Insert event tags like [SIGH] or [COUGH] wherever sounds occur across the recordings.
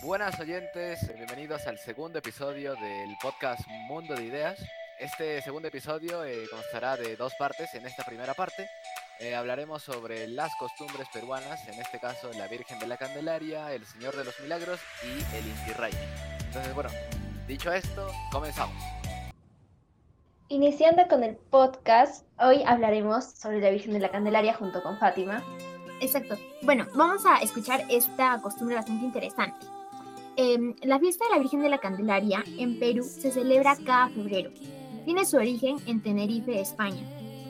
Buenas oyentes, bienvenidos al segundo episodio del podcast Mundo de Ideas. Este segundo episodio eh, constará de dos partes. En esta primera parte eh, hablaremos sobre las costumbres peruanas, en este caso la Virgen de la Candelaria, el Señor de los Milagros y el Inti Raymi. Entonces, bueno, dicho esto, comenzamos. Iniciando con el podcast, hoy hablaremos sobre la Virgen de la Candelaria junto con Fátima. Exacto. Bueno, vamos a escuchar esta costumbre bastante interesante. Em, la fiesta de la Virgen de la Candelaria en Perú se celebra cada febrero. Tiene su origen en Tenerife, España.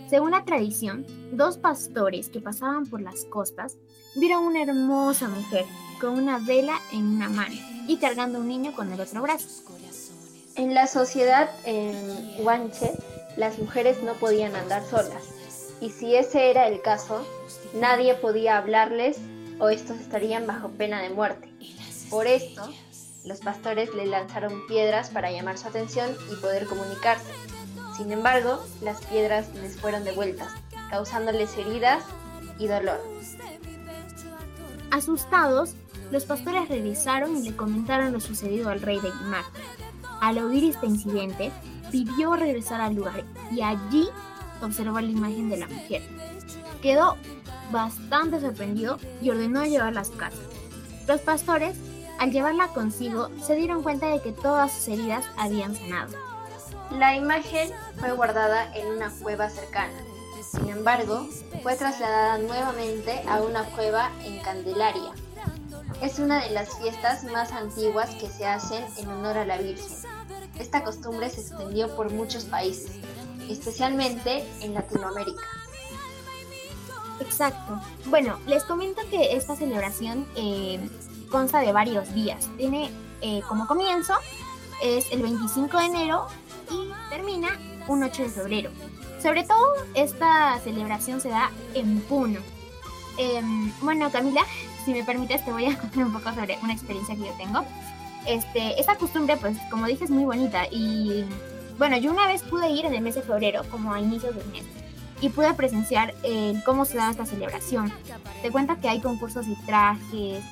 Según la tradición, dos pastores que pasaban por las costas vieron una hermosa mujer con una vela en una mano y cargando un niño con el otro brazo. En la sociedad en Guanche, las mujeres no podían andar solas, y si ese era el caso, nadie podía hablarles o estos estarían bajo pena de muerte. Por esto, los pastores le lanzaron piedras para llamar su atención y poder comunicarse. Sin embargo, las piedras les fueron devueltas, causándoles heridas y dolor. Asustados, los pastores regresaron y le comentaron lo sucedido al rey de Guimar. Al oír este incidente, pidió regresar al lugar y allí observó la imagen de la mujer. Quedó bastante sorprendido y ordenó llevarla a su casa. Los pastores al llevarla consigo, se dieron cuenta de que todas sus heridas habían sanado. La imagen fue guardada en una cueva cercana. Sin embargo, fue trasladada nuevamente a una cueva en Candelaria. Es una de las fiestas más antiguas que se hacen en honor a la Virgen. Esta costumbre se extendió por muchos países, especialmente en Latinoamérica. Exacto. Bueno, les comento que esta celebración eh, consta de varios días. Tiene eh, como comienzo es el 25 de enero y termina un 8 de febrero. Sobre todo esta celebración se da en Puno. Em, bueno, Camila, si me permites te voy a [LAUGHS] contar un poco sobre una experiencia que yo tengo. Este, esta costumbre, pues como dije, es muy bonita y bueno, yo una vez pude ir en el mes de febrero, como a inicios del mes, y pude presenciar eh, cómo se da esta celebración. Te cuenta que hay concursos de trajes,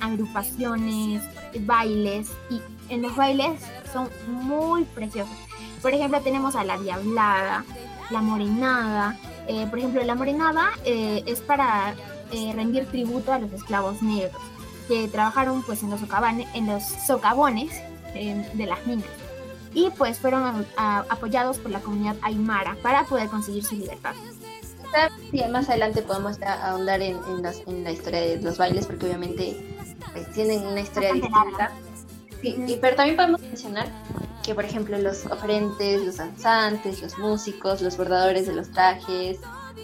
agrupaciones, bailes y en los bailes son muy preciosos. Por ejemplo, tenemos a la diablada, la morenada. Eh, por ejemplo, la morenada eh, es para eh, rendir tributo a los esclavos negros que trabajaron pues en los, en los socavones de las minas y pues fueron apoyados por la comunidad aymara para poder conseguir su libertad. Sí, más adelante podemos ahondar en, en, la historia de los bailes, porque obviamente pues, tienen una historia distinta. Sí, pero también podemos mencionar que, por ejemplo, los oferentes, los danzantes, los músicos, los bordadores de los trajes,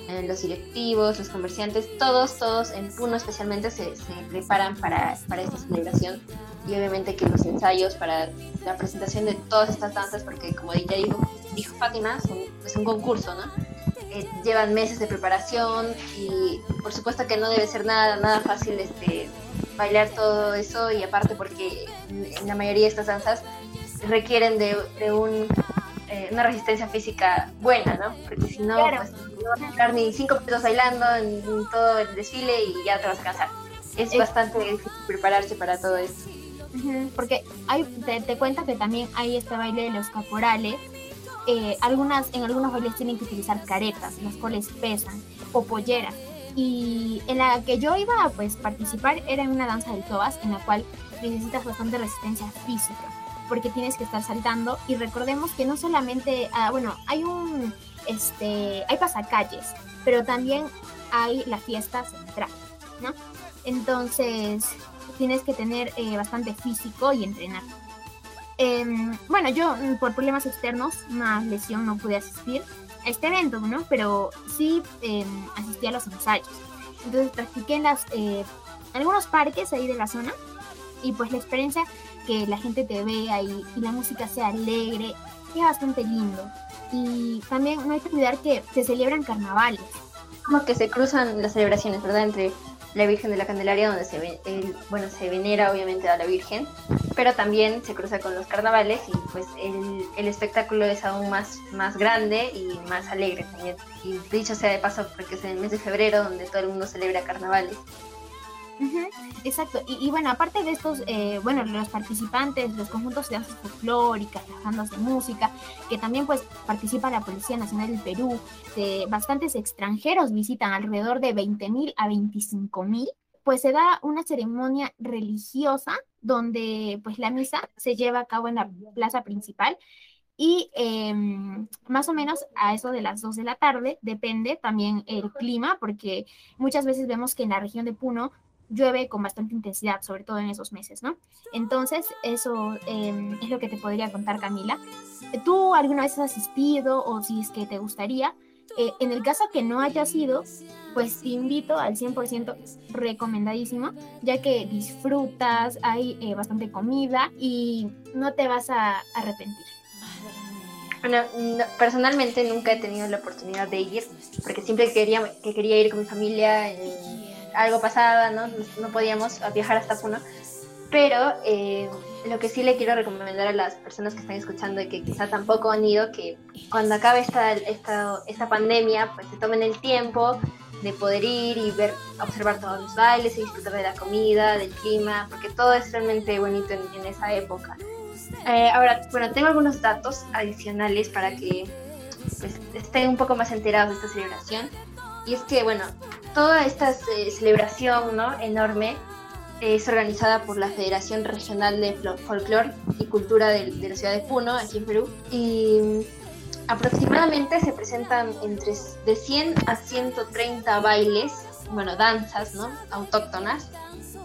eh, los directivos, los comerciantes, todos, todos en Puno especialmente se, se preparan para, para, esta celebración y obviamente que los ensayos para la presentación de todas estas danzas, porque como ya dijo, dijo Fátima, es un concurso, ¿no? Eh, llevan meses de preparación y por supuesto que no debe ser nada, nada fácil este, bailar todo eso y aparte porque en la mayoría de estas danzas requieren de, un, eh, una resistencia física buena, ¿no? Porque si no, pues, no vas a estar ni cinco minutos bailando en, todo el desfile y ya te vas a cansar. Es, bastante difícil prepararse para todo esto. Porque hay, te, te cuento que también hay este baile de los caporales, eh, algunas, en algunos bailes tienen que utilizar caretas, las cuales pesan, o polleras. Y en la que yo iba a pues, participar era en una danza del tobas, en la cual necesitas bastante resistencia física, porque tienes que estar saltando. Y recordemos que no solamente, ah, bueno, hay un, este, hay pasacalles, pero también hay la fiesta central, ¿no? Entonces, tienes que tener eh, bastante físico y entrenar. Em, bueno, yo mm, por problemas externos, una lesión, no pude asistir a este evento, ¿no? Pero sí eh, asistí a los ensayos. Entonces practiqué en las, eh, algunos parques ahí de la zona y pues la experiencia que la gente te vea y, y la música sea alegre es bastante lindo. Y también no hay que olvidar que se celebran carnavales. Como que se cruzan las celebraciones, ¿verdad? Entre la Virgen de la Candelaria, donde se, el, bueno, se venera obviamente a la Virgen, pero también se cruza con los carnavales y pues el, el espectáculo es aún más, más grande y más alegre también. Y dicho sea de paso, porque es en el mes de febrero donde todo el mundo celebra carnavales. Exacto, y, bueno, aparte de estos, eh, bueno, los participantes, los conjuntos de danzas folclóricas, las bandas de música, que también pues participa la Policía Nacional del Perú, de bastantes extranjeros visitan alrededor de 20.000 a 25.000, pues se da una ceremonia religiosa donde pues la misa se lleva a cabo en la plaza principal y em, más o menos a eso de las 2 de la tarde depende también el clima, porque muchas veces vemos que en la región de Puno llueve con bastante intensidad, sobre todo en esos meses, ¿no? Entonces, eso em, es lo que te podría contar, Camila. ¿Tú alguna vez has asistido o si es que te gustaría? Eh, en el caso que no hayas ido, pues te invito al 100% recomendadísimo, ya que disfrutas, hay eh, bastante comida y no te vas a arrepentir. Bueno, personalmente nunca he tenido la oportunidad de ir, porque siempre quería, que quería ir con mi familia, algo pasaba, ¿no? No podíamos viajar hasta Puno. Pero eh, lo que sí le quiero recomendar a las personas que están escuchando y que quizá tampoco han ido, que cuando acabe esta, esta, esta pandemia, pues se tomen el tiempo de poder ir y ver, observar todos los bailes y disfrutar de la comida, del clima, porque todo es realmente bonito en esa época. Eh, ahora, bueno, tengo algunos datos adicionales para que pues, estén un poco más enterados de esta celebración. Y es que, bueno, toda esta eh, celebración ¿no? enorme es organizada por la Federación Regional de Folklore y Cultura de, la ciudad de Puno, aquí en Perú. Y aproximadamente se presentan entre de 100 a 130 bailes, bueno, danzas, ¿no? Autóctonas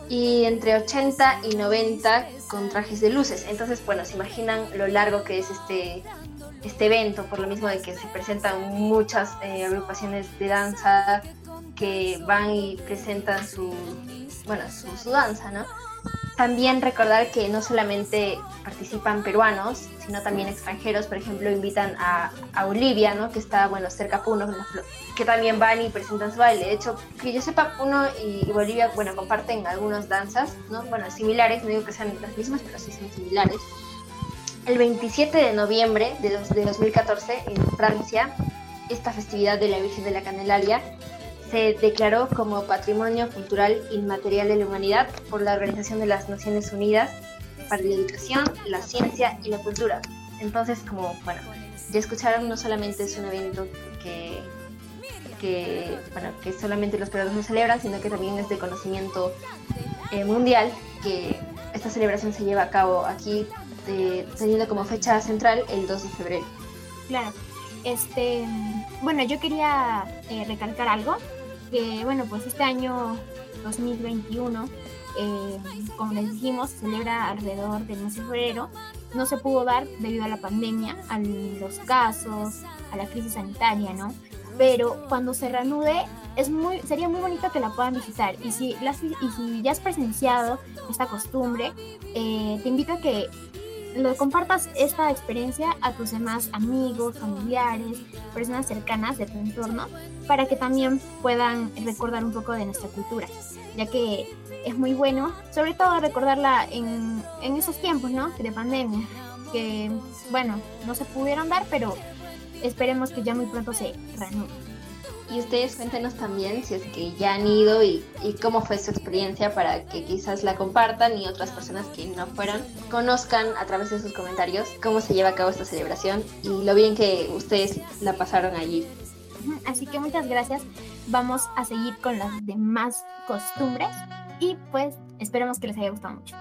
y entre 80 y 90 con trajes de luces. Entonces, bueno, se imaginan lo largo que es este, este evento, por lo mismo de que se presentan muchas eh, agrupaciones de danza que van y presentan su, bueno, su danza, ¿no? También recordar que no solamente participan peruanos, sino también extranjeros. Por ejemplo, invitan a, a Bolivia, ¿no? que está bueno, cerca a Puno, que también van y presentan su baile. De hecho, que yo sepa, Puno y, Bolivia bueno, comparten algunas danzas, ¿no? bueno, similares, no digo que sean las mismas, pero sí son similares. El 27 de noviembre de, de 2014, en Francia, esta festividad de la Virgen de la Candelaria se declaró como Patrimonio Cultural Inmaterial de la Humanidad por la Organización de las Naciones Unidas para la Educación, la Ciencia y la Cultura. Entonces, como, bueno, ya escucharon, no solamente es un evento que, que, bueno, que solamente los peruanos celebran, sino que también es de conocimiento eh, mundial, que esta celebración se lleva a cabo aquí, teniendo como fecha central el 2 de febrero. Claro. Este, bueno, yo quería eh, recalcar algo que bueno, pues este año 2021, eh, como les dijimos, se celebra alrededor del mes de febrero. No se pudo dar debido a la pandemia, a los casos, a la crisis sanitaria, ¿no? Pero cuando se reanude, es muy, sería muy bonito que la puedan visitar. Y si, y si ya has presenciado esta costumbre, eh, te invito a que lo compartas esta experiencia a tus demás amigos, familiares, personas cercanas de tu entorno, para que también puedan recordar un poco de nuestra cultura, ya que es muy bueno, sobre todo recordarla en, en esos tiempos, ¿no? De pandemia, que, bueno, no se pudieron dar, pero esperemos que ya muy pronto se reanuden. Y ustedes cuéntenos también si es que ya han ido y, cómo fue su experiencia para que quizás la compartan y otras personas que no fueron conozcan a través de sus comentarios cómo se lleva a cabo esta celebración y lo bien que ustedes la pasaron allí. Así que muchas gracias. Vamos a seguir con las demás costumbres y pues esperemos que les haya gustado mucho.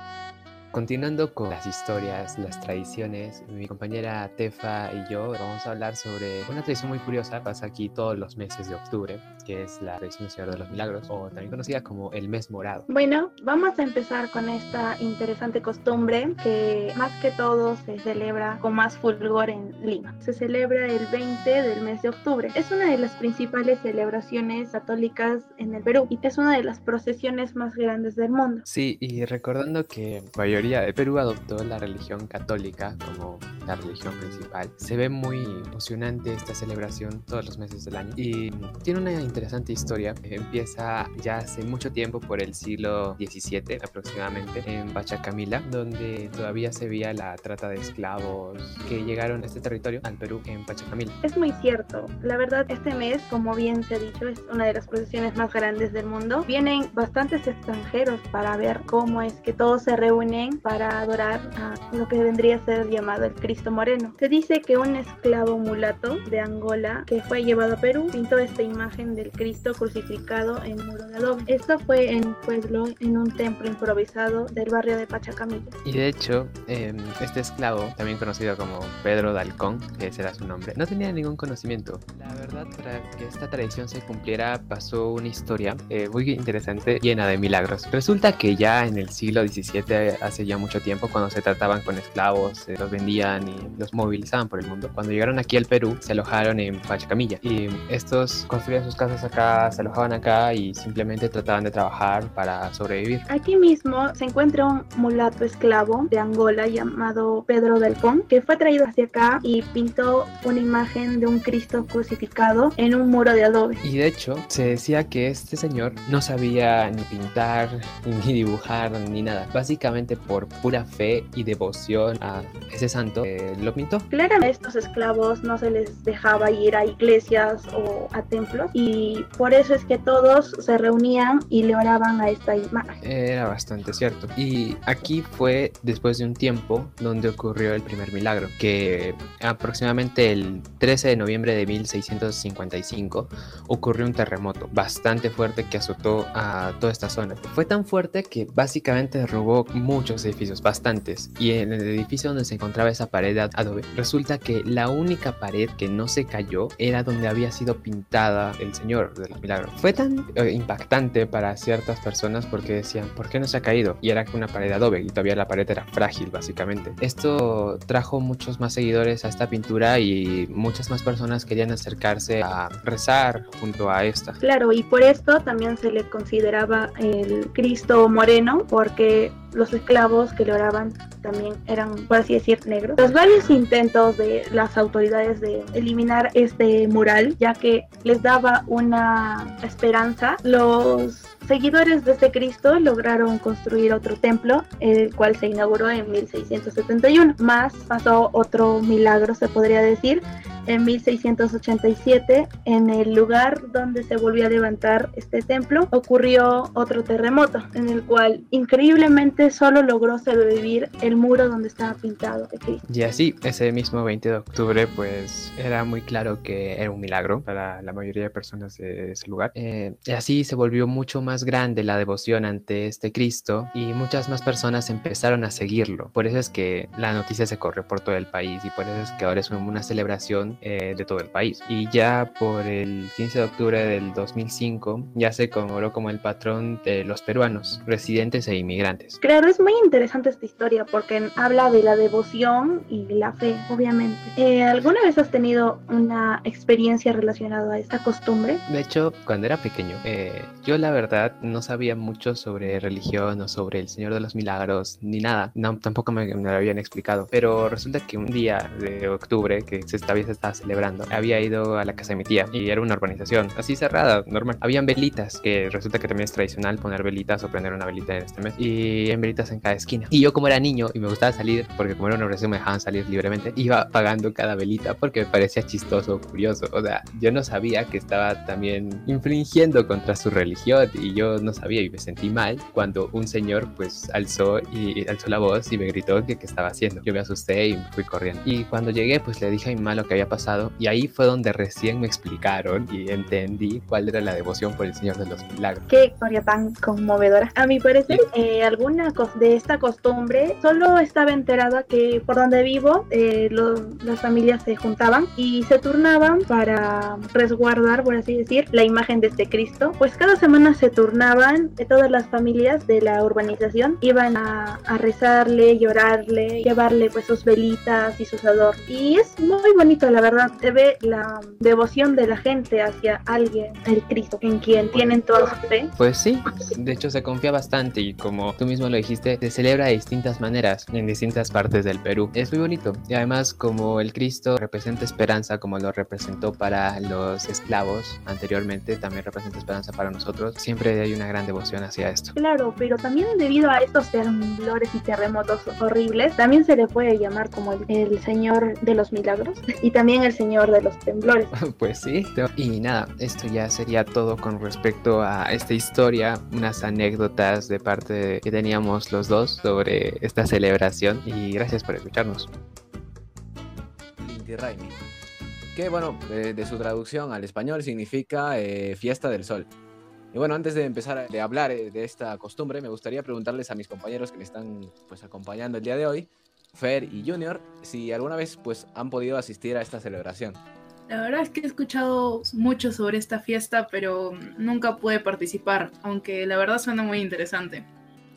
Continuando con las historias, las tradiciones, mi compañera Tefa y yo vamos a hablar sobre una tradición muy curiosa, pasa aquí todos los meses de octubre, que es la tradición Señor de los Milagros, o también conocida como el mes morado. Bueno, vamos a empezar con esta interesante costumbre que más que todo se celebra con más fulgor en Lima. Se celebra el 20 del mes de octubre. Es una de las principales celebraciones católicas en el Perú y es una de las procesiones más grandes del mundo. Sí, y recordando que mayoría el Perú adoptó la religión católica como la religión principal. Se ve muy emocionante esta celebración todos los meses del año y tiene una interesante historia. Empieza ya hace mucho tiempo, por el siglo XVII aproximadamente, en Pachacamila, donde todavía se veía la trata de esclavos que llegaron a este territorio, al Perú, en Pachacamila. Es muy cierto. La verdad, este mes, como bien se ha dicho, es una de las procesiones más grandes del mundo. Vienen bastantes extranjeros para ver cómo es que todos se reúnen para adorar a lo que vendría a ser llamado el Cristo Moreno. Se dice que un esclavo mulato de Angola que fue llevado a Perú pintó esta imagen del Cristo crucificado en muro de adobe. Esto fue en pueblo, en un templo improvisado del barrio de Pachacamilla. Y de hecho, em, este esclavo, también conocido como Pedro de Halcón, que ese era su nombre, no tenía ningún conocimiento. La verdad, para que esta tradición se cumpliera, pasó una historia eh, muy interesante, llena de milagros. Resulta que ya en el siglo XVII, hace ya mucho tiempo, cuando se trataban con esclavos, se los vendían y los movilizaban por el mundo. Cuando llegaron aquí al Perú, se alojaron en Pachacamilla y estos construían sus casas acá, se alojaban acá y simplemente trataban de trabajar para sobrevivir. Aquí mismo se encuentra un mulato esclavo de Angola llamado Pedro del Pon, que fue traído hacia acá y pintó una imagen de un Cristo crucificado en un muro de adobe. Y de hecho, se decía que este señor no sabía ni pintar, [LAUGHS] ni dibujar, ni nada. Básicamente por pura fe y devoción a ese santo, eh, lo pintó. Claramente a estos esclavos no se les dejaba ir a iglesias o a templos y por eso es que todos se reunían y le oraban a esta imagen. Era bastante cierto. Y aquí fue después de un tiempo donde ocurrió el primer milagro, que aproximadamente el 13 de noviembre de 1655 ocurrió un terremoto bastante fuerte que azotó a toda esta zona. Fue tan fuerte que básicamente derrubó muchos edificios, bastantes. Y en el edificio donde se encontraba esa pared de adobe, resulta que la única pared que no se cayó era donde había sido pintada el Señor de los Milagros. Fue tan eh, impactante para ciertas personas porque decían, ¿por qué no se ha caído? Y era una pared de adobe y todavía la pared era frágil, básicamente. Esto trajo muchos más seguidores a esta pintura y muchas más personas querían acercarse a rezar junto a esta. Claro, y por esto también se le consideraba el Cristo moreno, porque los esclavos que le oraban también eran, por así decir, negros. Los varios intentos de las autoridades de eliminar este mural, ya que les daba una esperanza, los seguidores de este Cristo lograron construir otro templo, el cual se inauguró en 1671. Más pasó otro milagro, se podría decir, en 1687, en el lugar donde se volvió a levantar este templo, ocurrió otro terremoto, en el cual increíblemente solo logró sobrevivir el muro donde estaba pintado de Cristo. Y así, ese mismo 20 de octubre, pues era muy claro que era un milagro para la mayoría de personas de ese lugar. Eh, y así se volvió mucho más grande la devoción ante este Cristo y muchas más personas empezaron a seguirlo. Por eso es que la noticia se corrió por todo el país y por eso es que ahora es una celebración eh, de todo el país. Y ya por el 15 de octubre del 2005 ya se conmemoró como el patrón de los peruanos, residentes e inmigrantes. Claro, es muy interesante esta historia porque habla de la devoción y la fe, obviamente. Eh, ¿Alguna vez has tenido una experiencia relacionada a esta costumbre? De hecho, cuando era pequeño, eh, yo la verdad no sabía mucho sobre religión o sobre el Señor de los Milagros ni nada. No, tampoco me, me lo habían explicado. Pero resulta que un día de octubre, que se, esta vez estaba celebrando, había ido a la casa de mi tía y era una urbanización así cerrada, normal. Habían velitas, que resulta que también es tradicional poner velitas o prender una velita en este mes. Y en velitas en cada esquina. Y yo como era niño y me gustaba salir, porque como era una urbanización me dejaban salir libremente, iba apagando cada velita porque me parecía chistoso, curioso. O sea, yo no sabía que estaba también infringiendo contra su religión y yo no sabía y me sentí mal cuando un señor pues alzó y alzó la voz y me gritó que qué estaba haciendo. Yo me asusté y me fui corriendo. Y cuando llegué pues le dije a mi mamá lo que había pasado y ahí fue donde recién me explicaron y entendí cuál era la devoción por el Señor de los Milagros. Qué historia tan conmovedora. A mi parecer, eh, alguna de esta costumbre solo estaba enterada que por donde vivo eh, lo, las familias se juntaban y se turnaban para resguardar, por así decir, la imagen de este Cristo. Pues cada semana se turnaban turnaban, todas las familias de la urbanización iban a, rezarle, llorarle, llevarle pues sus velitas y sus adornos. Y es muy bonito, la verdad, se ve la devoción de la gente hacia alguien, el Cristo, en quien tienen toda su fe. Pues sí, de hecho se confía bastante y como tú mismo lo dijiste, se celebra de distintas maneras en distintas partes del Perú. Es muy bonito y además como el Cristo representa esperanza como lo representó para los esclavos anteriormente, también representa esperanza para nosotros, siempre hay una gran devoción hacia esto. Claro, pero también debido a estos temblores y terremotos horribles, también se le puede llamar como el, Señor de los Milagros y también el Señor de los Temblores. [LAUGHS] pues sí, y nada, esto ya sería todo con respecto a esta historia, unas anécdotas de parte que teníamos los dos sobre esta celebración y gracias por escucharnos. Inti Raimi, que bueno, de, su traducción al español significa eh, fiesta del sol. Y bueno, antes de empezar a hablar eh, de esta costumbre, me gustaría preguntarles a mis compañeros que me están pues acompañando el día de hoy, Fer y Junior, si alguna vez pues han podido asistir a esta celebración. La verdad es que he escuchado mucho sobre esta fiesta, pero nunca pude participar, aunque la verdad suena muy interesante.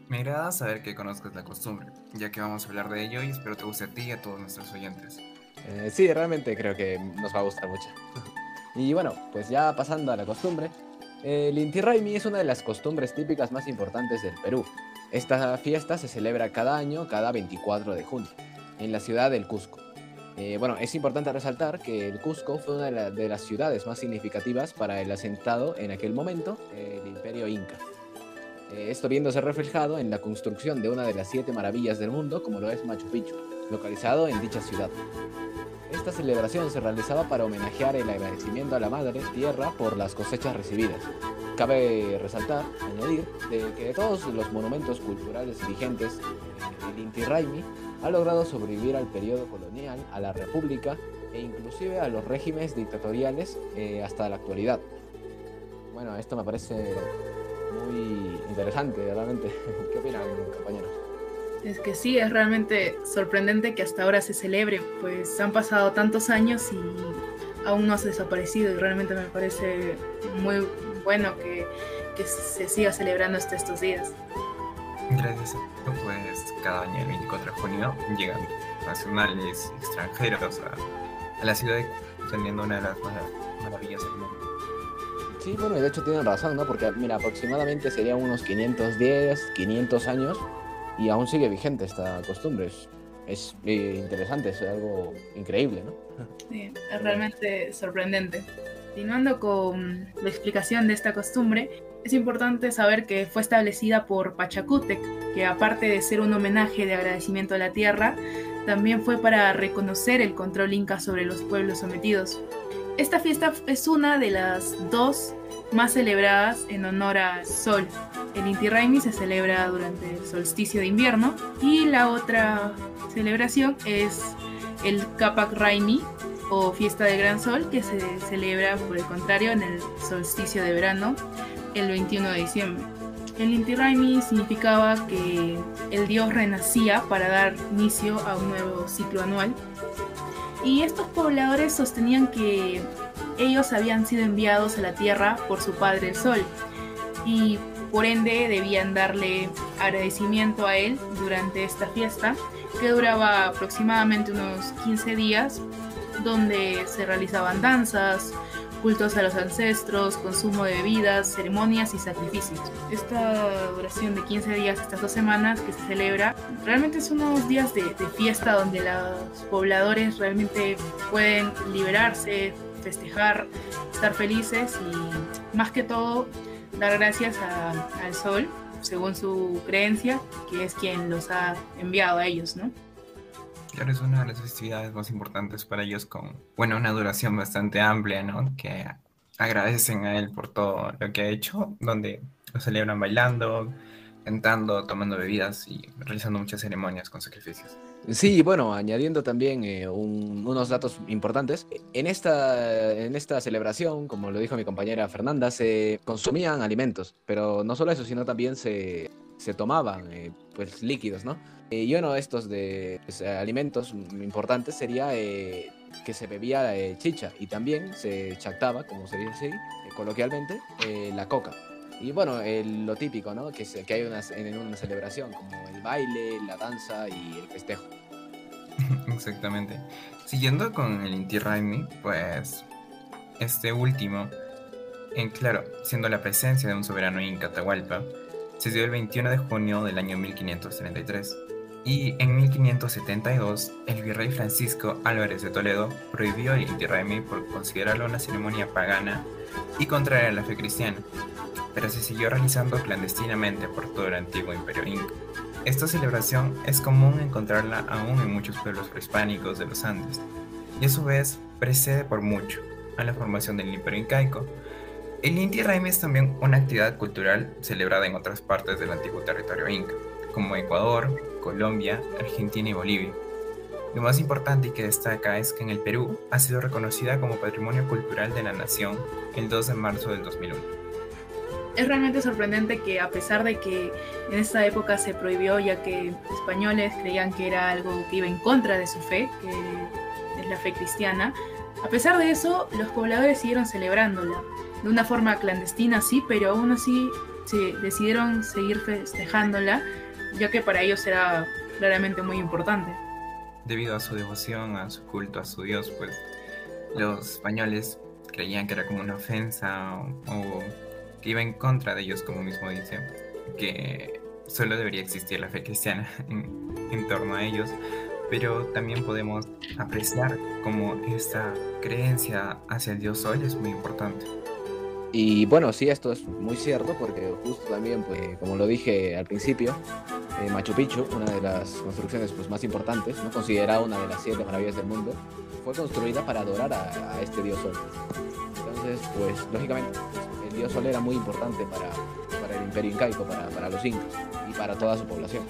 Me agrada saber que conozcas la costumbre, ya que vamos a hablar de ello y espero te guste a ti y a todos nuestros oyentes. Eh, sí, realmente creo que nos va a gustar mucho. [LAUGHS] y bueno, pues ya pasando a la costumbre, el Inti Raymi es una de las costumbres típicas más importantes del Perú. Esta fiesta se celebra cada año, cada 24 de junio, en la ciudad del Cusco. Eh, bueno, es importante resaltar que el Cusco fue una de, las ciudades más significativas para el asentado en aquel momento, el imperio inca. Eh, esto viéndose reflejado en la construcción de una de las siete maravillas del mundo, como lo es Machu Picchu, localizado en dicha ciudad. Esta celebración se realizaba para homenajear el agradecimiento a la Madre Tierra por las cosechas recibidas. Cabe resaltar, añadir, de que de todos los monumentos culturales vigentes, el Inti Raymi ha logrado sobrevivir al periodo colonial, a la república e inclusive a los regímenes dictatoriales eh, hasta la actualidad. Bueno, esto me parece muy interesante, realmente. [LAUGHS] ¿Qué opinan, compañeros? Es que sí, es realmente sorprendente que hasta ahora se celebre, pues han pasado tantos años y aún no ha desaparecido y realmente me parece muy bueno que, que se siga celebrando hasta estos días. Gracias a pues cada año el 24 de junio llegan nacionales extranjeros a, la ciudad teniendo una de las maravillas del mundo. Sí, bueno, y de hecho tienen razón, ¿no? Porque, mira, aproximadamente serían unos 510, 500 años y aún sigue vigente esta costumbre. Es, eh, interesante, es algo increíble, ¿no? Sí, es realmente sorprendente. Continuando con la explicación de esta costumbre, es importante saber que fue establecida por Pachacútec, que aparte de ser un homenaje de agradecimiento a la tierra, también fue para reconocer el control inca sobre los pueblos sometidos. Esta fiesta es una de las dos más celebradas en honor al sol. El Inti Raymi se celebra durante el solsticio de invierno y la otra celebración es el Kapak Raimi o fiesta del gran sol que se celebra por el contrario en el solsticio de verano el 21 de diciembre. El Inti Raymi significaba que el dios renacía para dar inicio a un nuevo ciclo anual y estos pobladores sostenían que ellos habían sido enviados a la tierra por su padre el sol y por ende debían darle agradecimiento a él durante esta fiesta que duraba aproximadamente unos 15 días donde se realizaban danzas, cultos a los ancestros, consumo de bebidas, ceremonias y sacrificios. Esta duración de 15 días, estas dos semanas que se celebra, realmente son unos días de, fiesta donde los pobladores realmente pueden liberarse, festejar, estar felices y más que todo dar gracias al sol, según su creencia, que es quien los ha enviado a ellos, ¿no? Claro, es una de las festividades más importantes para ellos con, bueno, una duración bastante amplia, ¿no? Que agradecen a él por todo lo que ha hecho, donde lo celebran bailando, cantando, tomando bebidas y realizando muchas ceremonias con sacrificios. Sí, bueno, añadiendo también eh, unos datos importantes. En esta, en esta celebración, como lo dijo mi compañera Fernanda, se consumían alimentos, pero no solo eso, sino también se, se tomaban eh, pues líquidos, ¿no? Eh, y uno de estos de pues, alimentos importantes sería que se bebía chicha y también se chactaba, como se dice así, coloquialmente, la coca. Y bueno, lo típico, ¿no? Que, se- que hay una, en una celebración, como el baile, la danza y el festejo. [LAUGHS] Exactamente. Siguiendo con el Inti Raymi, pues este último, en claro, siendo la presencia de un soberano inca Atahualpa, se dio el 21 de junio del año 1533. Y en 1572, el virrey Francisco Álvarez de Toledo prohibió el Inti Raymi por considerarlo una ceremonia pagana y contraria a la fe cristiana, pero se siguió realizando clandestinamente por todo el antiguo imperio inca. Esta celebración es común encontrarla aún en muchos pueblos prehispánicos de los Andes, y a su vez precede por mucho a la formación del Imperio Incaico. El Inti Raymi es también una actividad cultural celebrada en otras partes del antiguo territorio inca, como Ecuador, Colombia, Argentina y Bolivia. Lo más importante y que destaca es que en el Perú ha sido reconocida como Patrimonio Cultural de la Nación el 2 de marzo del 2001. Es realmente sorprendente que a pesar de que en esta época se prohibió ya que españoles creían que era algo que iba en contra de su fe, que es la fe cristiana, a pesar de eso los pobladores siguieron celebrándola. De una forma clandestina sí, pero aún así se decidieron seguir festejándola, ya que para ellos era claramente muy importante. Debido a su devoción, a su culto, a su Dios, pues los españoles creían que era como una ofensa o, que iba en contra de ellos, como mismo dice, que solo debería existir la fe cristiana [LAUGHS] en, en torno a ellos, pero también podemos apreciar como esta creencia hacia el Dios Sol es muy importante. Y bueno, sí, esto es muy cierto porque justo también, pues, como lo dije al principio, eh, Machu Picchu, una de las construcciones pues, más importantes, ¿no? considerada una de las siete maravillas del mundo, fue construida para adorar a, a este dios sol. Entonces, pues, lógicamente, pues, dios sol era muy importante para, para el imperio incaico, para, para los incas y para toda su población.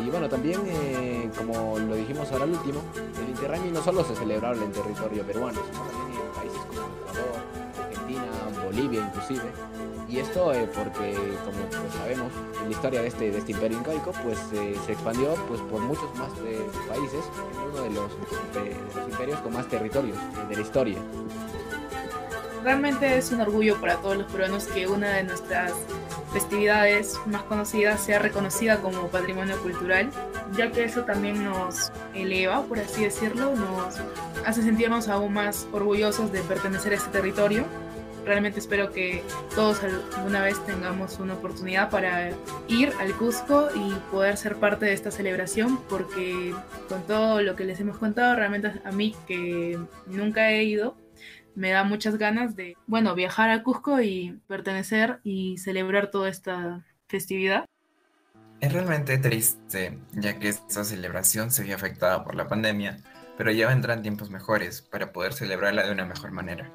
Y bueno, también, eh, como lo dijimos ahora al último, el Inti no solo se celebraba en territorio peruano, sino también en países como Ecuador, Argentina, Bolivia inclusive. Y esto eh, porque, como sabemos, en la historia de este, de este imperio incaico, pues eh, se expandió pues, por muchos más países, en uno de los, imperios con más territorios de la historia. Realmente es un orgullo para todos los peruanos que una de nuestras festividades más conocidas sea reconocida como patrimonio cultural, ya que eso también nos eleva, por así decirlo, nos hace sentirnos aún más orgullosos de pertenecer a este territorio. Realmente espero que todos alguna vez tengamos una oportunidad para ir al Cusco y poder ser parte de esta celebración, porque con todo lo que les hemos contado, realmente a mí que nunca he ido, me da muchas ganas de, bueno, viajar a Cusco y pertenecer y celebrar toda esta festividad. Es realmente triste, ya que esta celebración se vio afectada por la pandemia, pero ya vendrán tiempos mejores para poder celebrarla de una mejor manera.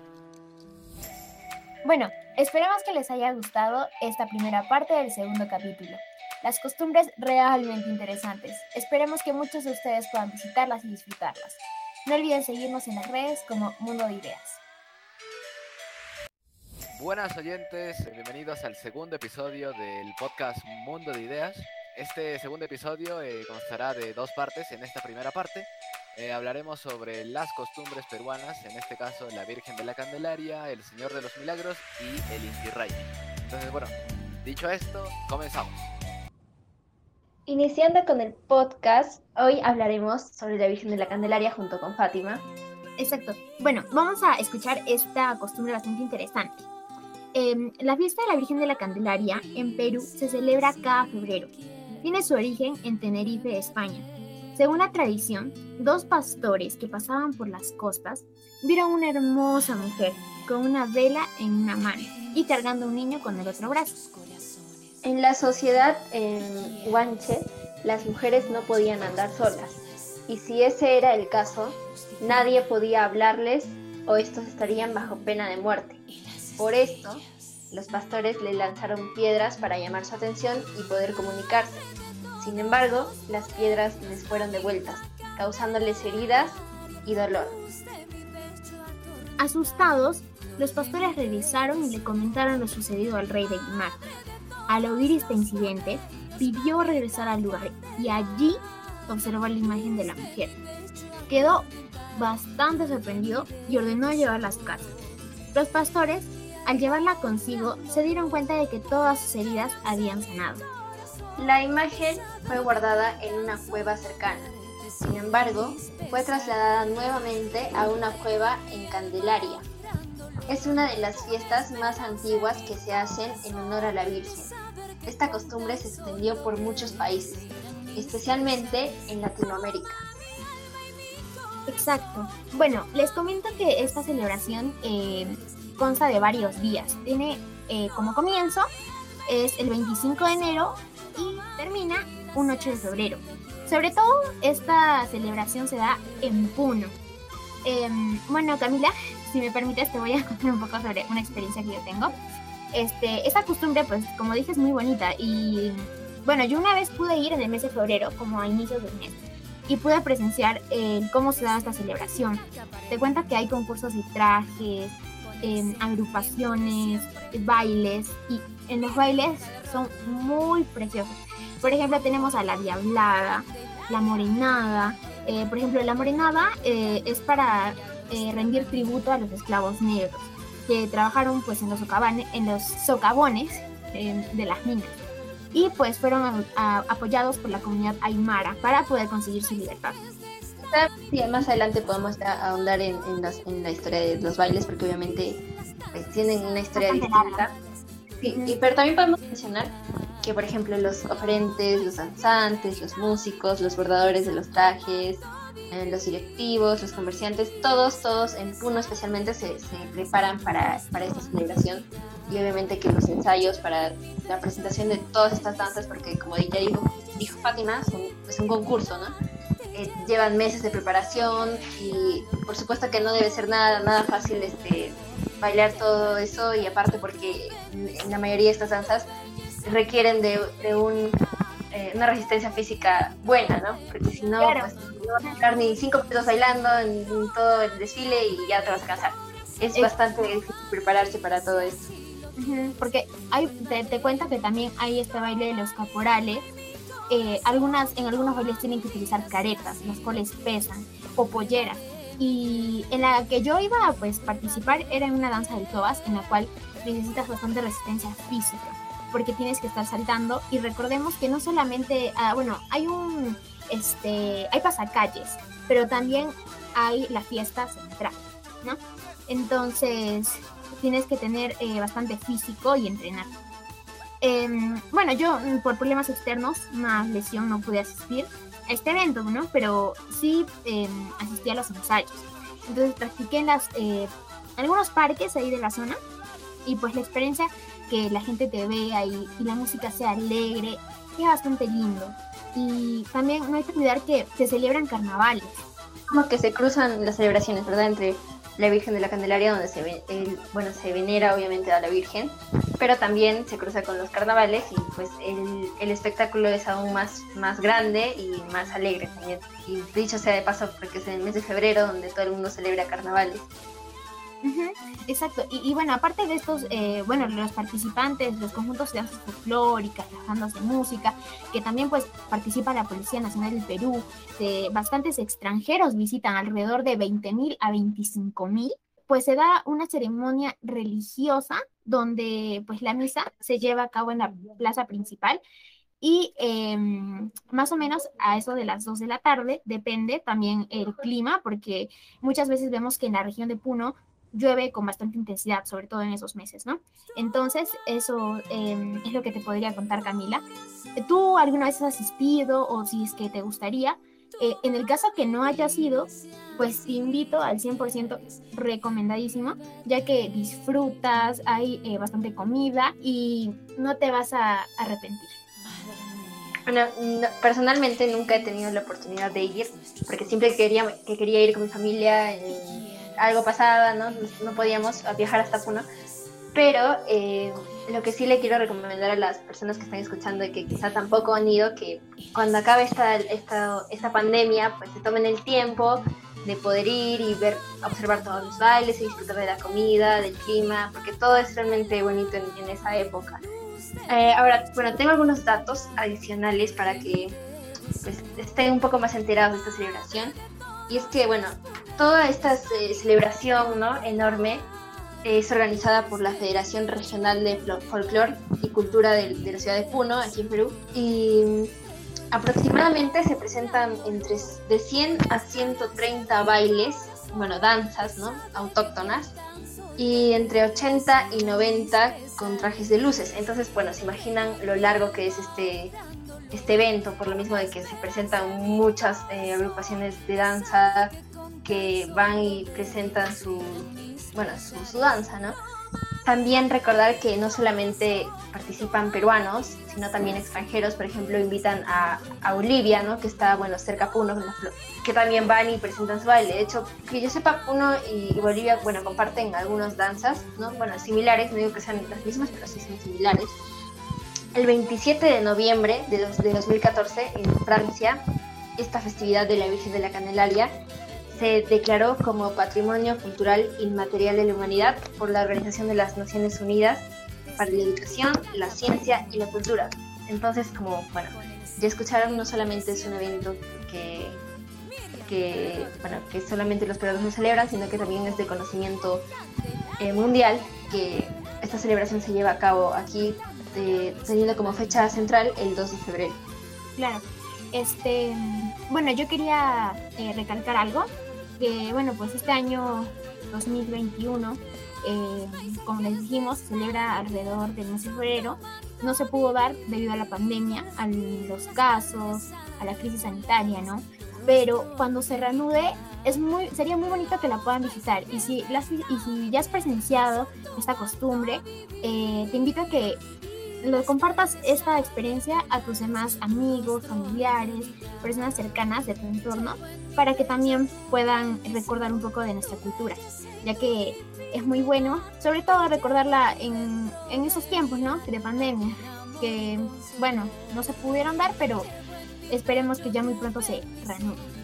Bueno, esperamos que les haya gustado esta primera parte del segundo capítulo. Las costumbres realmente interesantes. Esperemos que muchos de ustedes puedan visitarlas y disfrutarlas. No olviden seguirnos en las redes como Mundo de Ideas. Buenas oyentes, bienvenidos al segundo episodio del podcast Mundo de Ideas. Este segundo episodio eh, constará de dos partes. En esta primera parte eh, hablaremos sobre las costumbres peruanas, en este caso la Virgen de la Candelaria, el Señor de los Milagros y el Inti Raymi. Entonces, bueno, dicho esto, comenzamos. Iniciando con el podcast, hoy hablaremos sobre la Virgen de la Candelaria junto con Fátima. Exacto. Bueno, vamos a escuchar esta costumbre bastante interesante. Eh, la fiesta de la Virgen de la Candelaria en Perú se celebra cada febrero. Tiene su origen en Tenerife, España. Según la tradición, dos pastores que pasaban por las costas vieron una hermosa mujer con una vela en una mano y cargando un niño con el otro brazo. En la sociedad en Guanche, las mujeres no podían andar solas. Y si ese era el caso, nadie podía hablarles o estos estarían bajo pena de muerte. Por esto, los pastores le lanzaron piedras para llamar su atención y poder comunicarse. Sin embargo, las piedras les fueron devueltas, causándoles heridas y dolor. Asustados, los pastores regresaron y le comentaron lo sucedido al rey de Guimar. Al oír este incidente, pidió regresar al lugar y allí observó la imagen de la mujer. Quedó bastante sorprendido y ordenó llevarla a su casa. Los pastores al llevarla consigo, se dieron cuenta de que todas sus heridas habían sanado. La imagen fue guardada en una cueva cercana. Sin embargo, fue trasladada nuevamente a una cueva en Candelaria. Es una de las fiestas más antiguas que se hacen en honor a la Virgen. Esta costumbre se extendió por muchos países, especialmente en Latinoamérica. Exacto. Bueno, les comento que esta celebración eh, consta de varios días. Tiene eh, como comienzo es el 25 de enero y termina un 8 de febrero. Sobre todo esta celebración se da en Puno. Em, bueno, Camila, si me permites te voy a [LAUGHS] contar un poco sobre una experiencia que yo tengo. Este, esta costumbre, pues como dije, es muy bonita y bueno, yo una vez pude ir en el mes de febrero, como a inicios del mes, y pude presenciar eh, cómo se da esta celebración. Te cuenta que hay concursos de trajes, eh, agrupaciones, bailes, y en los bailes son muy preciosos. Por ejemplo, tenemos a la diablada, la morenada. Eh, por ejemplo, la morenada eh, es para eh, rendir tributo a los esclavos negros que trabajaron pues en los, en los socavones de las minas y pues fueron apoyados por la comunidad aymara para poder conseguir su libertad. Sí, más adelante podemos ahondar en, en, la historia de los bailes porque obviamente pues, tienen una historia distinta. Sí, pero también podemos mencionar que, por ejemplo, los oferentes, los danzantes, los músicos, los bordadores de los trajes, eh, los directivos, los comerciantes, todos, todos en Puno especialmente se, se preparan para, para, esta celebración y obviamente que los ensayos para la presentación de todas estas danzas, porque como ya dijo, dijo Fátima, es un concurso, ¿no? Eh, llevan meses de preparación y por supuesto que no debe ser nada, nada fácil este, bailar todo eso y aparte porque en la mayoría de estas danzas requieren de, de un, eh, una resistencia física buena, ¿no? Porque si no, pues, no vas a estar ni cinco minutos bailando en, todo el desfile y ya te vas a cansar. Es, bastante difícil prepararse para todo esto. Porque hay, te, te cuento que también hay este baile de los caporales. Eh, algunas, en algunos bailes tienen que utilizar caretas, las cuales pesan, o polleras y en la que yo iba a pues, participar era en una danza del tobas en la cual necesitas bastante resistencia física porque tienes que estar saltando y recordemos que no solamente, ah, bueno, hay un, este, hay pasacalles, pero también hay la fiesta central, ¿no? Entonces tienes que tener eh, bastante físico y entrenar. Em, bueno, yo mm, por problemas externos, una lesión, no pude asistir, este evento, ¿no? Pero sí eh, asistí a los ensayos. Entonces practiqué en eh, algunos parques ahí de la zona y pues la experiencia que la gente te vea y, la música sea alegre es bastante lindo. Y también no hay que olvidar que se celebran carnavales. Como que se cruzan las celebraciones, ¿verdad? Entre la Virgen de la Candelaria, donde se, bueno, se venera obviamente a la Virgen, pero también se cruza con los carnavales y pues el, el espectáculo es aún más, más grande y más alegre también. Y dicho sea de paso, porque es el mes de febrero donde todo el mundo celebra carnavales. exacto, y, bueno, aparte de estos, eh, bueno, los participantes, los conjuntos de danzas folclóricas, las bandas de música, que también pues participa la Policía Nacional del Perú, de bastantes extranjeros visitan alrededor de 20.000 a 25.000, pues se da una ceremonia religiosa donde pues la misa se lleva a cabo en la plaza principal y em, más o menos a eso de las 2 de la tarde depende también el clima, porque muchas veces vemos que en la región de Puno llueve con bastante intensidad, sobre todo en esos meses, ¿no? Entonces, eso em, es lo que te podría contar, Camila. ¿Tú alguna vez has asistido o si es que te gustaría? Eh, en el caso que no hayas ido, pues te invito al 100% recomendadísimo, ya que disfrutas, hay eh, bastante comida y no te vas a arrepentir. Bueno, personalmente nunca he tenido la oportunidad de ir, porque siempre quería, que quería ir con mi familia, algo pasaba, ¿no? No podíamos viajar hasta Puno. Pero eh, lo que sí le quiero recomendar a las personas que están escuchando y que quizá tampoco han ido, que cuando acabe esta, esta, esta pandemia, pues se tomen el tiempo de poder ir y ver, observar todos los bailes y disfrutar de la comida, del clima, porque todo es realmente bonito en, esa época. Eh, ahora, bueno, tengo algunos datos adicionales para que pues, estén un poco más enterados de esta celebración. Y es que, bueno, toda esta eh, celebración ¿no? enorme es organizada por la Federación Regional de Folclore y Cultura de, la ciudad de Puno, aquí en Perú. Y aproximadamente se presentan entre de 100 a 130 bailes, bueno, danzas, ¿no? Autóctonas. Y entre 80 y 90 con trajes de luces. Entonces, bueno, se imaginan lo largo que es este, este evento, por lo mismo de que se presentan muchas eh, agrupaciones de danza que van y presentan su, bueno, su, danza, ¿no? También recordar que no solamente participan peruanos, sino también extranjeros, por ejemplo, invitan a, a Bolivia, ¿no? que está bueno, cerca a Puno, que también van y presentan su baile. De hecho, que yo sepa, Puno y Bolivia bueno, comparten algunas danzas, ¿no? bueno, similares, no digo que sean las mismas, pero sí son similares. El 27 de noviembre de, de 2014, en Francia, esta festividad de la Virgen de la Candelaria se declaró como Patrimonio Cultural Inmaterial de la Humanidad por la Organización de las Naciones Unidas para la Educación, la Ciencia y la Cultura. Entonces, como, bueno, ya escucharon, no solamente es un evento que, que, bueno, que solamente los peruanos lo celebran, sino que también es de conocimiento eh, mundial, que esta celebración se lleva a cabo aquí, teniendo como fecha central el 2 de febrero. Claro. Este, bueno, yo quería eh, recalcar algo que bueno, pues este año 2021, eh, como les dijimos, celebra alrededor del mes de febrero. No se pudo dar debido a la pandemia, a los casos, a la crisis sanitaria, ¿no? Pero cuando se reanude, es muy, sería muy bonito que la puedan visitar. Y si, y si ya has presenciado esta costumbre, eh, te invito a que lo compartas esta experiencia a tus demás amigos, familiares, personas cercanas de tu entorno, para que también puedan recordar un poco de nuestra cultura, ya que es muy bueno, sobre todo recordarla en, en esos tiempos, ¿no? De pandemia, que, bueno, no se pudieron dar, pero esperemos que ya muy pronto se reanuden.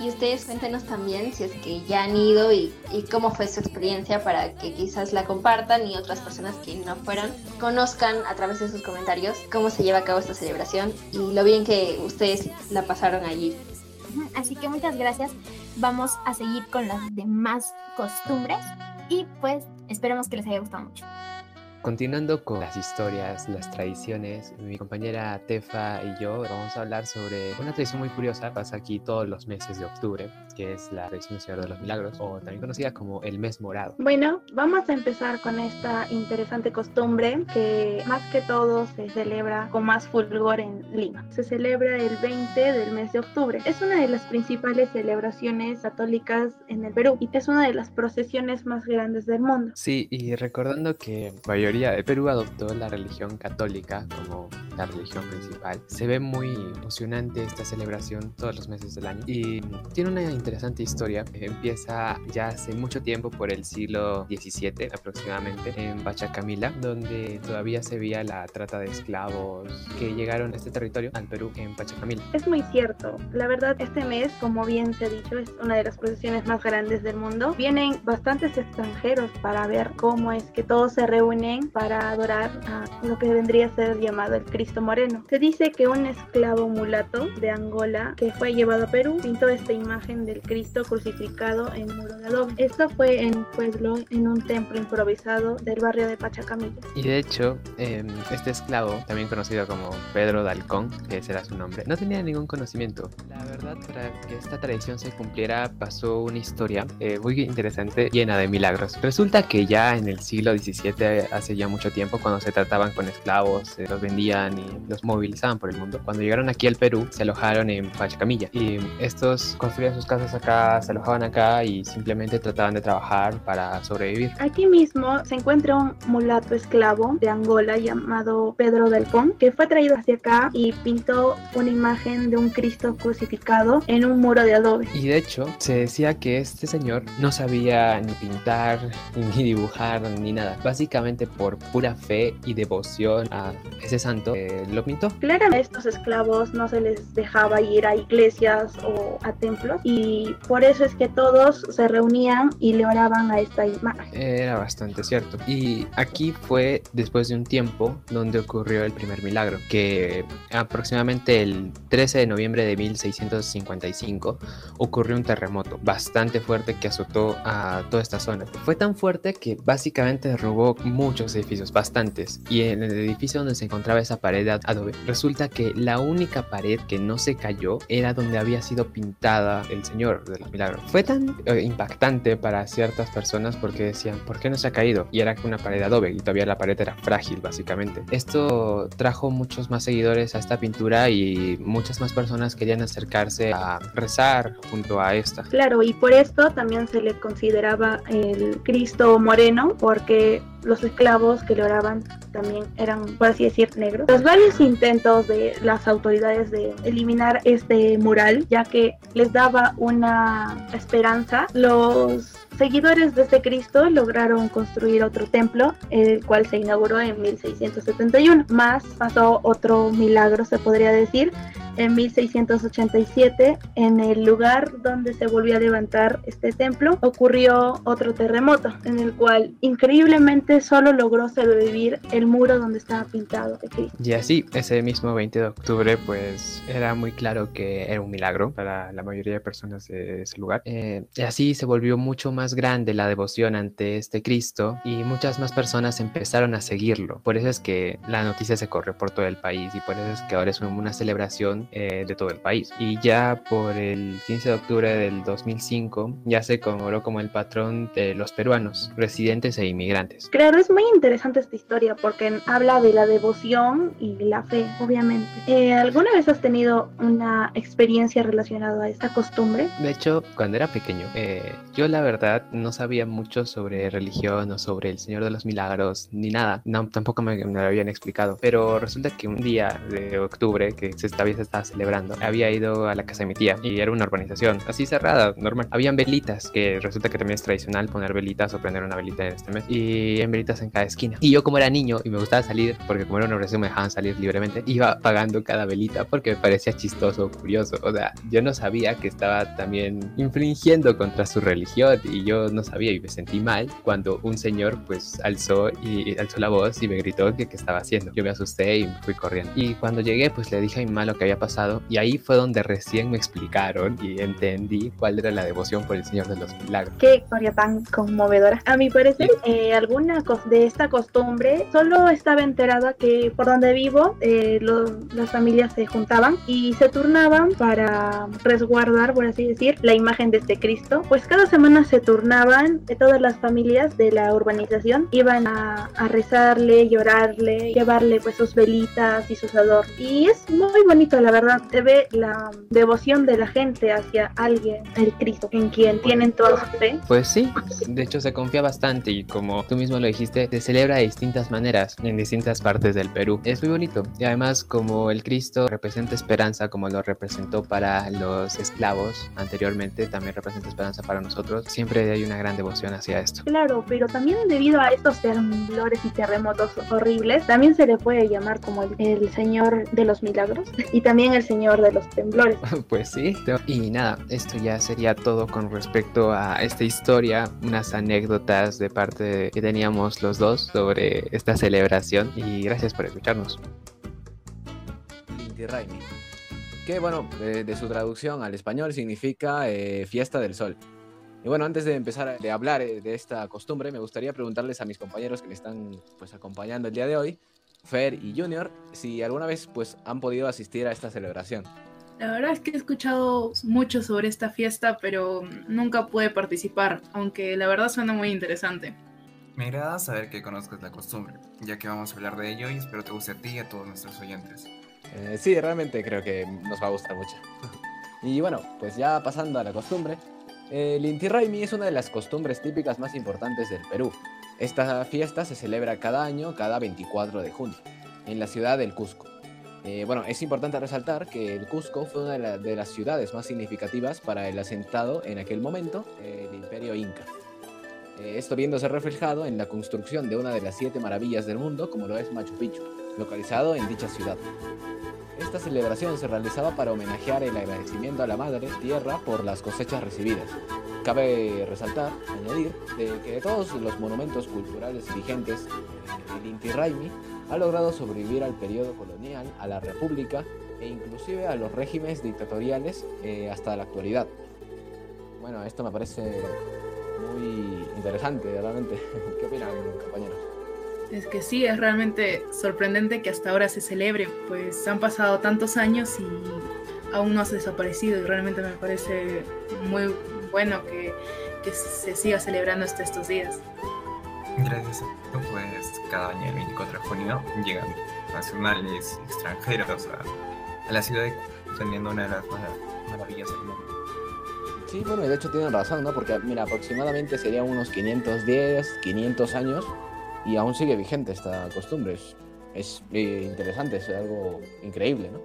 Y ustedes cuéntenos también si es que ya han ido y, cómo fue su experiencia para que quizás la compartan y otras personas que no fueron conozcan a través de sus comentarios cómo se lleva a cabo esta celebración y lo bien que ustedes la pasaron allí. Así que muchas gracias. Vamos a seguir con las demás costumbres y pues esperemos que les haya gustado mucho. Continuando con las historias, las tradiciones, mi compañera Tefa y yo vamos a hablar sobre una tradición muy curiosa, pasa aquí todos los meses de octubre, que es la tradición Señor de los Milagros, o también conocida como el mes morado. Bueno, vamos a empezar con esta interesante costumbre que más que todo se celebra con más fulgor en Lima. Se celebra el 20 del mes de octubre. Es una de las principales celebraciones católicas en el Perú y es una de las procesiones más grandes del mundo. Sí, y recordando que mayoría de Perú adoptó la religión católica como la religión principal, se ve muy emocionante esta celebración todos los meses del año y tiene una interesante historia. Empieza ya hace mucho tiempo, por el siglo XVII aproximadamente, en Pachacamila, donde todavía se veía la trata de esclavos que llegaron a este territorio, al Perú, en Pachacamila. Es muy cierto. La verdad, este mes, como bien se ha dicho, es una de las procesiones más grandes del mundo. Vienen bastantes extranjeros para ver cómo es que todos se reúnen para adorar a lo que vendría a ser llamado el Cristo Moreno. Se dice que un esclavo mulato de Angola que fue llevado a Perú pintó esta imagen del Cristo crucificado en muro de adobe. Esto fue en pueblo, en un templo improvisado del barrio de Pachacamilla. Y de hecho, em, este esclavo, también conocido como Pedro Dalcón, que ese era su nombre, no tenía ningún conocimiento. La verdad, para que esta tradición se cumpliera, pasó una historia eh, muy interesante, llena de milagros. Resulta que ya en el siglo XVII, hace ya mucho tiempo, cuando se trataban con esclavos, se los vendían y los movilizaban por el mundo. Cuando llegaron aquí al Perú, se alojaron en Pachacamilla y estos construían sus casas acá, se alojaban acá y simplemente trataban de trabajar para sobrevivir. Aquí mismo se encuentra un mulato esclavo de Angola llamado Pedro del Pon, que fue traído hacia acá y pintó una imagen de un Cristo crucificado en un muro de adobe. Y de hecho, se decía que este señor no sabía ni pintar, [LAUGHS] ni dibujar, ni nada. Básicamente por pura fe y devoción a ese santo, eh, lo pintó. Claramente a estos esclavos no se les dejaba ir a iglesias o a templos y por eso es que todos se reunían y le oraban a esta imagen. Era bastante cierto. Y aquí fue después de un tiempo donde ocurrió el primer milagro, que aproximadamente el 13 de noviembre de 1655 ocurrió un terremoto bastante fuerte que azotó a toda esta zona. Fue tan fuerte que básicamente derrubó muchos edificios, bastantes. Y en el edificio donde se encontraba esa pared de adobe, resulta que la única pared que no se cayó era donde había sido pintada el Señor de los Milagros. Fue tan eh, impactante para ciertas personas porque decían, ¿por qué no se ha caído? Y era una pared de adobe y todavía la pared era frágil, básicamente. Esto trajo muchos más seguidores a esta pintura y muchas más personas querían acercarse a rezar junto a esta. Claro, y por esto también se le consideraba el Cristo moreno, porque los esclavos que le oraban también eran, por así decir, negros. Los varios intentos de las autoridades de eliminar este mural, ya que les daba una esperanza, los seguidores de este Cristo lograron construir otro templo, el cual se inauguró en 1671. Más pasó otro milagro, se podría decir, en 1687, en el lugar donde se volvió a levantar este templo, ocurrió otro terremoto, en el cual increíblemente solo logró sobrevivir el muro donde estaba pintado de Cristo. Y así, ese mismo 20 de octubre, pues era muy claro que era un milagro para la mayoría de personas de ese lugar. Eh, y así se volvió mucho más grande la devoción ante este Cristo y muchas más personas empezaron a seguirlo. Por eso es que la noticia se corrió por todo el país y por eso es que ahora es una celebración eh, de todo el país. Y ya por el 15 de octubre del 2005 ya se conmemoró como el patrón de los peruanos, residentes e inmigrantes. Claro, es muy interesante esta historia porque habla de la devoción y la fe, obviamente. Eh, ¿Alguna vez has tenido una experiencia relacionada a esta costumbre? De hecho, cuando era pequeño, eh, yo la verdad no sabía mucho sobre religión o sobre el Señor de los Milagros ni nada. No, tampoco me, me lo habían explicado. Pero resulta que un día de octubre, que se estaba, se estaba celebrando. Había ido a la casa de mi tía y era una urbanización así cerrada, normal. Habían velitas, que resulta que también es tradicional poner velitas o prender una velita en este mes. Y en velitas en cada esquina. Y yo como era niño y me gustaba salir, porque como era una organización me dejaban salir libremente, iba apagando cada velita porque me parecía chistoso, curioso. O sea, yo no sabía que estaba también infringiendo contra su religión y yo no sabía y me sentí mal cuando un señor pues alzó y alzó la voz y me gritó que qué estaba haciendo. Yo me asusté y me fui corriendo. Y cuando llegué pues le dije a mi mamá lo que había pasado y ahí fue donde recién me explicaron y entendí cuál era la devoción por el Señor de los Milagros. Qué historia tan conmovedora. A mi parecer, eh, alguna de esta costumbre solo estaba enterada que por donde vivo eh, las familias se juntaban y se turnaban para resguardar, por así decir, la imagen de este Cristo. Pues cada semana se turnaban de todas las familias de la urbanización, iban a, a rezarle, llorarle, llevarle pues sus velitas y sus adornos. Y es muy bonito, la verdad verdad se ve la devoción de la gente hacia alguien, el Cristo, en quien tienen toda su fe. Pues sí, de hecho se confía bastante y como tú mismo lo dijiste, se celebra de distintas maneras en distintas partes del Perú. Es muy bonito y además como el Cristo representa esperanza como lo representó para los esclavos anteriormente, también representa esperanza para nosotros, siempre hay una gran devoción hacia esto. Claro, pero también debido a estos temblores y terremotos horribles, también se le puede llamar como el, el Señor de los Milagros [LAUGHS] y también el señor de los temblores. [LAUGHS] Pues sí. Y nada, esto ya sería todo con respecto a esta historia, unas anécdotas de parte que teníamos los dos sobre esta celebración y gracias por escucharnos. Inti Raimi, que bueno, de, su traducción al español significa eh, fiesta del sol. Y bueno, antes de empezar a hablar eh, de esta costumbre, me gustaría preguntarles a mis compañeros que me están pues acompañando el día de hoy, Fer y Junior, si alguna vez pues han podido asistir a esta celebración. La verdad es que he escuchado mucho sobre esta fiesta, pero nunca pude participar, aunque la verdad suena muy interesante. Me agrada saber que conozcas la costumbre, ya que vamos a hablar de ello y espero te guste a ti y a todos nuestros oyentes. Eh, sí, realmente creo que nos va a gustar mucho. [LAUGHS] y bueno, pues ya pasando a la costumbre, el Inti Raimi es una de las costumbres típicas más importantes del Perú. Esta fiesta se celebra cada año, cada 24 de junio, en la ciudad del Cusco. Eh, bueno, es importante resaltar que el Cusco fue una de, las ciudades más significativas para el asentado en aquel momento, el imperio inca. Eh, esto viéndose reflejado en la construcción de una de las siete maravillas del mundo, como lo es Machu Picchu. localizado en dicha ciudad. Esta celebración se realizaba para homenajear el agradecimiento a la Madre Tierra por las cosechas recibidas. Cabe resaltar, añadir, de que de todos los monumentos culturales vigentes, el Inti Raymi ha logrado sobrevivir al periodo colonial, a la República e inclusive a los regímenes dictatoriales eh, hasta la actualidad. Bueno, esto me parece muy interesante, realmente. [LAUGHS] ¿Qué opinan, compañeros? Es que sí, es realmente sorprendente que hasta ahora se celebre, pues han pasado tantos años y aún no ha desaparecido y realmente me parece muy bueno que, que se siga celebrando hasta estos días. Gracias a esto, pues cada año el 24 de junio llegan nacionales extranjeros a, a la ciudad teniendo una de las maravillas del mundo. Sí, bueno, y de hecho tienen razón, ¿no? Porque, mira, aproximadamente serían unos 510, 500 años y aún sigue vigente esta costumbre. Es, es eh, interesante, es algo increíble, ¿no?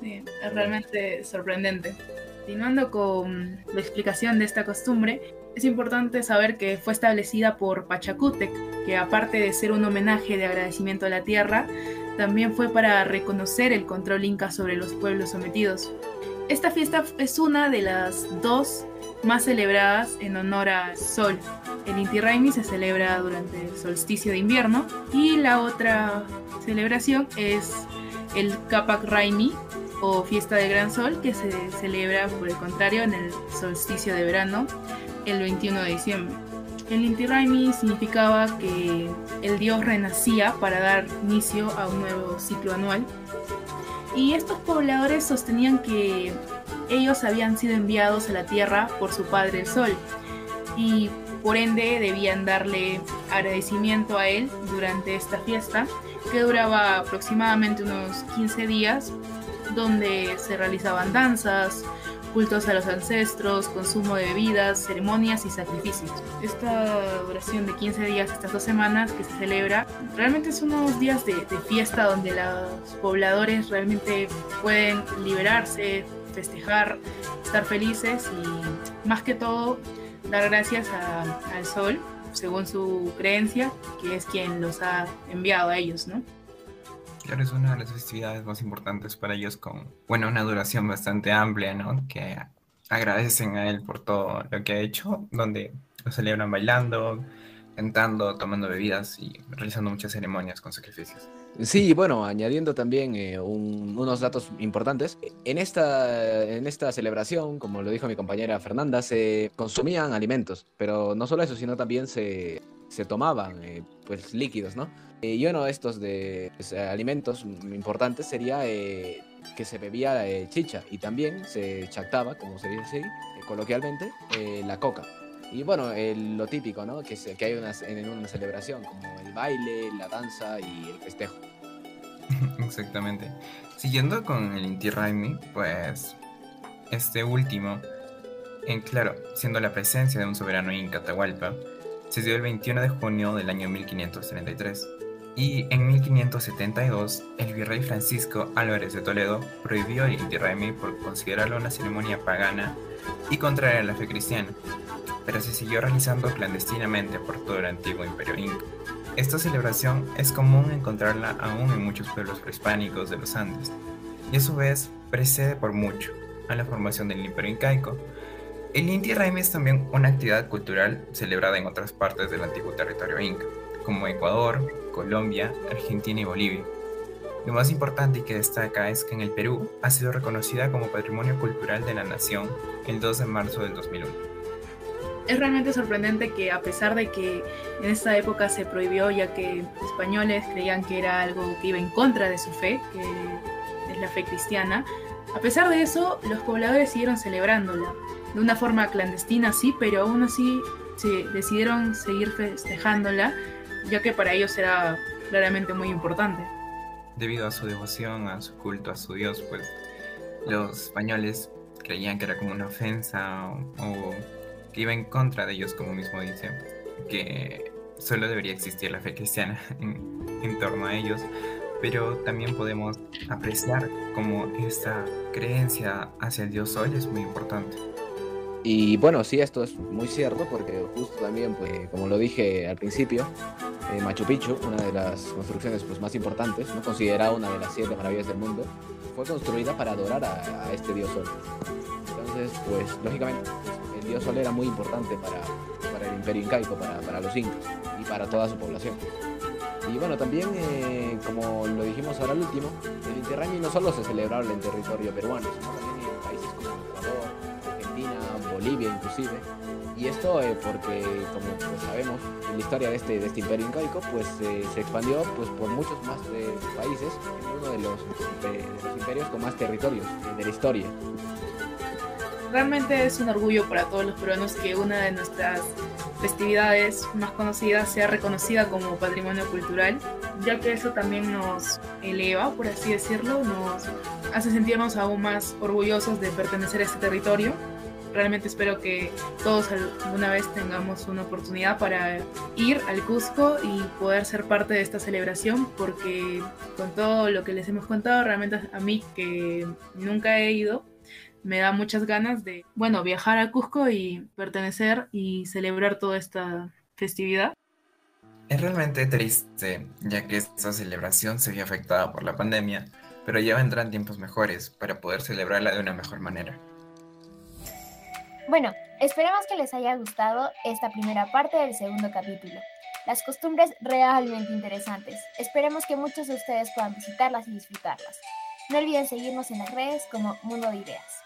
Sí, es realmente sorprendente. Continuando con la explicación de esta costumbre, es importante saber que fue establecida por Pachacútec, que aparte de ser un homenaje de agradecimiento a la tierra, también fue para reconocer el control inca sobre los pueblos sometidos. Esta fiesta es una de las dos más celebradas en honor al sol. El Inti Raymi se celebra durante el solsticio de invierno y la otra celebración es el Kapak Raimi o fiesta del gran sol que se celebra por el contrario en el solsticio de verano el 21 de diciembre. El Inti Raymi significaba que el dios renacía para dar inicio a un nuevo ciclo anual y estos pobladores sostenían que ellos habían sido enviados a la tierra por su padre el sol y por ende debían darle agradecimiento a él durante esta fiesta que duraba aproximadamente unos 15 días donde se realizaban danzas, cultos a los ancestros, consumo de bebidas, ceremonias y sacrificios. Esta duración de 15 días, estas dos semanas que se celebra, realmente son unos días de, fiesta donde los pobladores realmente pueden liberarse, festejar, estar felices y más que todo dar gracias al sol, según su creencia, que es quien los ha enviado a ellos, ¿no? Claro, es una de las festividades más importantes para ellos con, bueno, una duración bastante amplia, ¿no? Que agradecen a él por todo lo que ha hecho, donde lo celebran bailando, cantando, tomando bebidas y realizando muchas ceremonias con sacrificios. Sí, bueno, añadiendo también eh, un- unos datos importantes. En esta, en esta celebración, como lo dijo mi compañera Fernanda, se consumían alimentos, pero no solo eso, sino también se, se tomaban eh, pues, líquidos, ¿no? Eh, y uno de estos de pues, alimentos importantes sería eh, que se bebía chicha y también se chactaba, como se dice así, coloquialmente, la coca. Y bueno, lo típico, ¿no? Que, se- que hay unas- en una celebración, como el baile, la danza y el festejo. [LAUGHS] Exactamente. Siguiendo con el Inti Raymi, pues este último, en claro, siendo la presencia de un soberano inca Atahualpa, se dio el 21 de junio del año 1533. Y en 1572, el virrey Francisco Álvarez de Toledo prohibió el Inti por considerarlo una ceremonia pagana y contraria a la fe cristiana, pero se siguió realizando clandestinamente por todo el antiguo imperio inca. Esta celebración es común encontrarla aún en muchos pueblos prehispánicos de los Andes, y a su vez precede por mucho a la formación del imperio incaico. El Inti Raymi es también una actividad cultural celebrada en otras partes del antiguo territorio inca, como Ecuador, Colombia, Argentina y Bolivia. Lo más importante y que destaca es que en el Perú ha sido reconocida como Patrimonio Cultural de la Nación el 2 de marzo del 2001. Es realmente sorprendente que a pesar de que en esta época se prohibió ya que españoles creían que era algo que iba en contra de su fe, que es la fe cristiana, a pesar de eso los pobladores siguieron celebrándola. De una forma clandestina sí, pero aún así se decidieron seguir festejándola, ya que para ellos era claramente muy importante. Debido a su devoción, a su culto a su Dios, pues los españoles creían que era como una ofensa o, o que iba en contra de ellos, como mismo dice, que solo debería existir la fe cristiana [LAUGHS] en, en torno a ellos, pero también podemos apreciar cómo esta creencia hacia el Dios Sol es muy importante. Y bueno, sí, esto es muy cierto porque justo también, pues, como lo dije al principio, eh, Machu Picchu, una de las construcciones pues, más importantes, ¿no? considerada una de las siete maravillas del mundo, fue construida para adorar a, este dios sol. Entonces, pues, lógicamente, pues, el dios sol era muy importante para, para el imperio incaico, para, para, los incas y para toda su población. Y bueno, también, eh, como lo dijimos ahora al último, el Raymi no solo se celebraba en territorio peruano, sino también Bolivia inclusive. Y esto eh, porque, como pues, sabemos, en la historia de este, de este imperio incaico, pues eh, se expandió pues, por muchos más eh, países, es uno de los, de los, imperios con más territorios de la historia. Realmente es un orgullo para todos los peruanos que una de nuestras festividades más conocidas sea reconocida como patrimonio cultural, ya que eso también nos eleva, por así decirlo, nos hace sentirnos aún más orgullosos de pertenecer a este territorio realmente espero que todos alguna vez tengamos una oportunidad para ir al Cusco y poder ser parte de esta celebración, porque con todo lo que les hemos contado, realmente a mí que nunca he ido, me da muchas ganas de, bueno, viajar a Cusco y pertenecer y celebrar toda esta festividad. Es realmente triste, ya que esta celebración se vio afectada por la pandemia, pero ya vendrán tiempos mejores para poder celebrarla de una mejor manera. Bueno, esperamos que les haya gustado esta primera parte del segundo capítulo. Las costumbres realmente interesantes. Esperemos que muchos de ustedes puedan visitarlas y disfrutarlas. No olviden seguirnos en las redes como Mundo de Ideas.